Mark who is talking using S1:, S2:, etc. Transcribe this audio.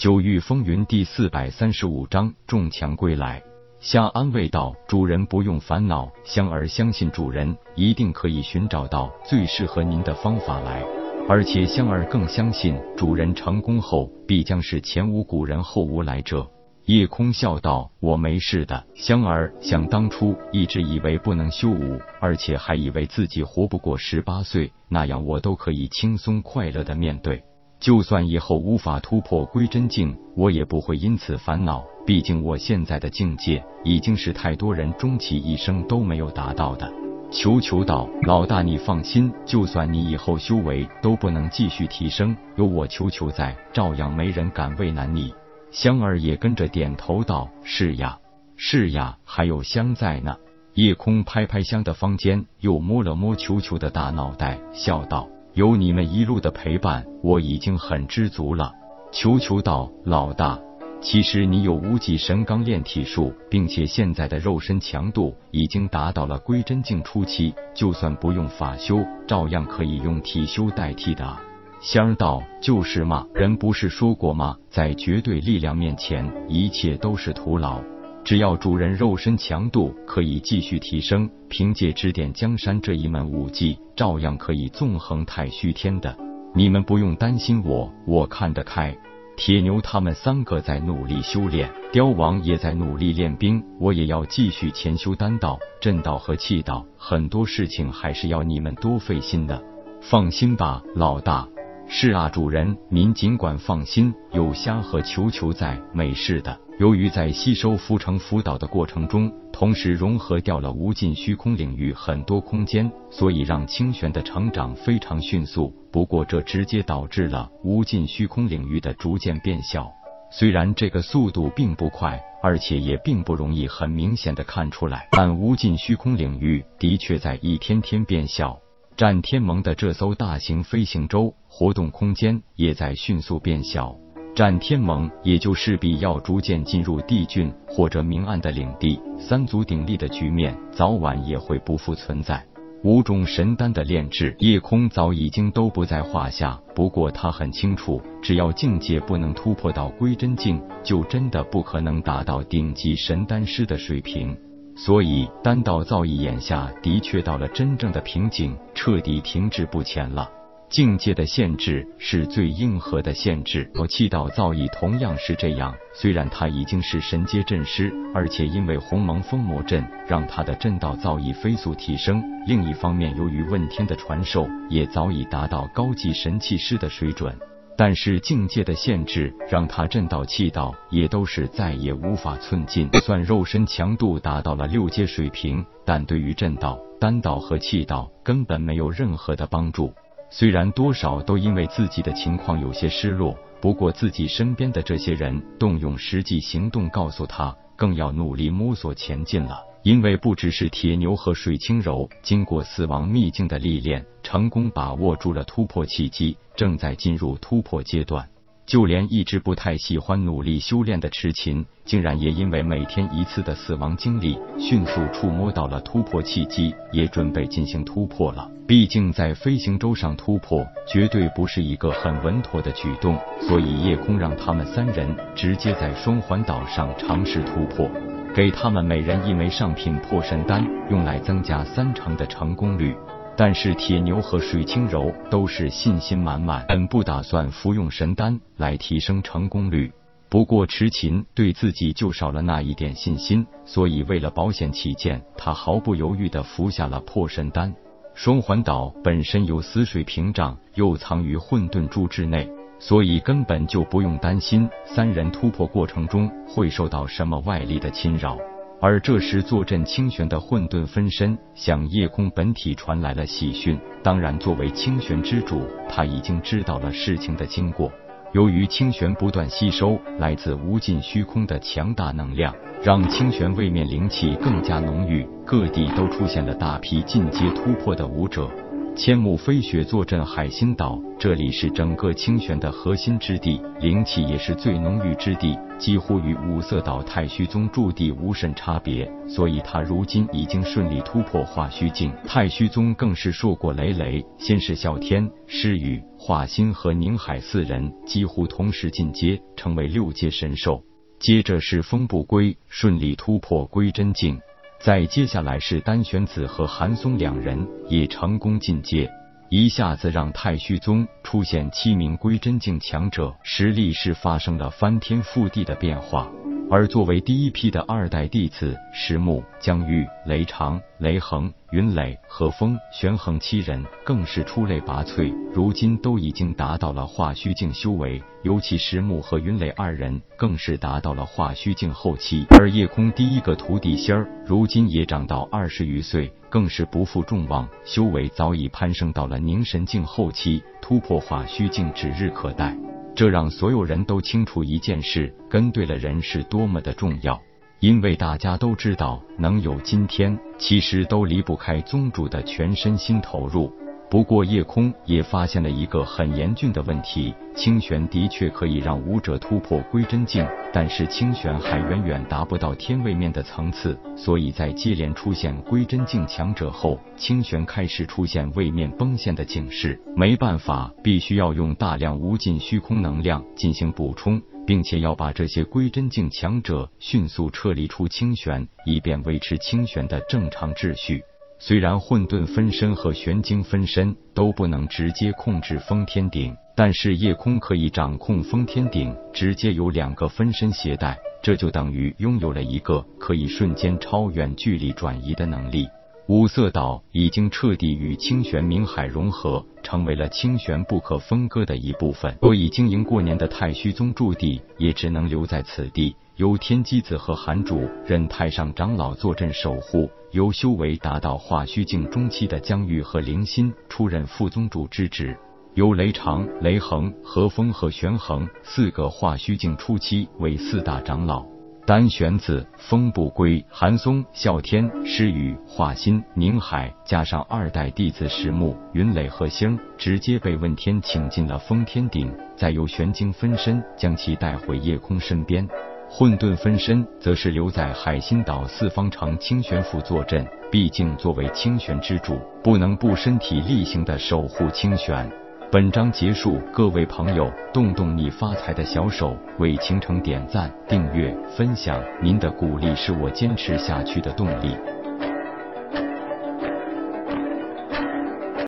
S1: 九域风云第四百三十五章中强归来。夏安慰道：“主人不用烦恼，香儿相信主人一定可以寻找到最适合您的方法来。而且香儿更相信，主人成功后必将是前无古人后无来者。”夜空笑道：“我没事的，香儿。想当初一直以为不能修武，而且还以为自己活不过十八岁，那样我都可以轻松快乐的面对。就算以后无法突破归真境，我也不会因此烦恼。”毕竟我现在的境界已经是太多人终其一生都没有达到的。求求道，老大你放心，就算你以后修为都不能继续提升，有我求求在，照样没人敢为难你。香儿也跟着点头道：“是呀，是呀，还有香在呢。”夜空拍拍香的方肩，又摸了摸球球的大脑袋，笑道：“有你们一路的陪伴，我已经很知足了。”球球道：“老大。”其实你有无极神钢炼体术，并且现在的肉身强度已经达到了归真境初期，就算不用法修，照样可以用体修代替的。香儿道：“就是嘛，人不是说过吗？在绝对力量面前，一切都是徒劳。只要主人肉身强度可以继续提升，凭借指点江山这一门武技，照样可以纵横太虚天的。你们不用担心我，我看得开。”铁牛他们三个在努力修炼，雕王也在努力练兵，我也要继续潜修丹道、震道和气道，很多事情还是要你们多费心的。放心吧，老大。是啊，主人，您尽管放心，有虾和球球在，没事的。由于在吸收浮城浮岛的过程中，同时融合掉了无尽虚空领域很多空间，所以让清玄的成长非常迅速。不过这直接导致了无尽虚空领域的逐渐变小。虽然这个速度并不快，而且也并不容易很明显的看出来，但无尽虚空领域的确在一天天变小。战天盟的这艘大型飞行舟活动空间也在迅速变小。战天盟也就势必要逐渐进入帝郡或者明暗的领地，三足鼎立的局面早晚也会不复存在。五种神丹的炼制，夜空早已经都不在话下。不过他很清楚，只要境界不能突破到归真境，就真的不可能达到顶级神丹师的水平。所以丹道造诣眼下的确到了真正的瓶颈，彻底停滞不前了。境界的限制是最硬核的限制，我气道造诣同样是这样。虽然他已经是神阶阵师，而且因为鸿蒙封魔阵让他的阵道造诣飞速提升，另一方面由于问天的传授，也早已达到高级神器师的水准。但是境界的限制让他阵道气道也都是再也无法寸进。算肉身强度达到了六阶水平，但对于震道、丹道和气道根本没有任何的帮助。虽然多少都因为自己的情况有些失落，不过自己身边的这些人动用实际行动告诉他，更要努力摸索前进了。因为不只是铁牛和水清柔，经过死亡秘境的历练，成功把握住了突破契机，正在进入突破阶段。就连一直不太喜欢努力修炼的痴琴，竟然也因为每天一次的死亡经历，迅速触摸到了突破契机，也准备进行突破了。毕竟在飞行舟上突破，绝对不是一个很稳妥的举动，所以夜空让他们三人直接在双环岛上尝试突破，给他们每人一枚上品破神丹，用来增加三成的成功率。但是铁牛和水清柔都是信心满满，本不打算服用神丹来提升成功率。不过池琴对自己就少了那一点信心，所以为了保险起见，他毫不犹豫的服下了破神丹。双环岛本身有死水屏障，又藏于混沌珠之内，所以根本就不用担心三人突破过程中会受到什么外力的侵扰。而这时，坐镇清玄的混沌分身向夜空本体传来了喜讯。当然，作为清玄之主，他已经知道了事情的经过。由于清玄不断吸收来自无尽虚空的强大能量，让清玄位面灵气更加浓郁，各地都出现了大批进阶突破的武者。千木飞雪坐镇海心岛，这里是整个清玄的核心之地，灵气也是最浓郁之地，几乎与五色岛太虚宗驻地无甚差别。所以他如今已经顺利突破化虚境，太虚宗更是硕果累累。先是啸天、诗雨、华心和宁海四人几乎同时进阶，成为六阶神兽。接着是风不归顺利突破归真境，在接下来是丹玄子和韩松两人也成功进阶，一下子让太虚宗出现七名归真境强者，实力是发生了翻天覆地的变化。而作为第一批的二代弟子，石木、江玉、雷长、雷恒、云磊、何风、玄恒七人更是出类拔萃，如今都已经达到了化虚境修为。尤其石木和云磊二人更是达到了化虚境后期。而夜空第一个徒弟仙儿，如今也长到二十余岁，更是不负众望，修为早已攀升到了凝神境后期，突破化虚境指日可待。这让所有人都清楚一件事：跟对了人是多么的重要。因为大家都知道，能有今天，其实都离不开宗主的全身心投入。不过，夜空也发现了一个很严峻的问题：清玄的确可以让武者突破归真境，但是清玄还远远达不到天位面的层次。所以在接连出现归真境强者后，清玄开始出现位面崩陷的警示。没办法，必须要用大量无尽虚空能量进行补充，并且要把这些归真境强者迅速撤离出清玄，以便维持清玄的正常秩序。虽然混沌分身和玄晶分身都不能直接控制封天顶，但是夜空可以掌控封天顶，直接由两个分身携带，这就等于拥有了一个可以瞬间超远距离转移的能力。五色岛已经彻底与清玄冥海融合，成为了清玄不可分割的一部分。所以经营过年的太虚宗驻地也只能留在此地。由天机子和韩主任太上长老坐镇守护，由修为达到化虚境中期的江玉和灵心出任副宗主之职，由雷长、雷恒、何风和玄恒四个化虚境初期为四大长老，丹玄子、风不归、韩松、啸天、诗雨、华心、宁海，加上二代弟子石木、云磊和星，直接被问天请进了封天顶，再由玄晶分身将其带回夜空身边。混沌分身则是留在海心岛四方城清玄府坐镇，毕竟作为清玄之主，不能不身体力行的守护清玄。本章结束，各位朋友，动动你发财的小手，为倾城点赞、订阅、分享，您的鼓励是我坚持下去的动力。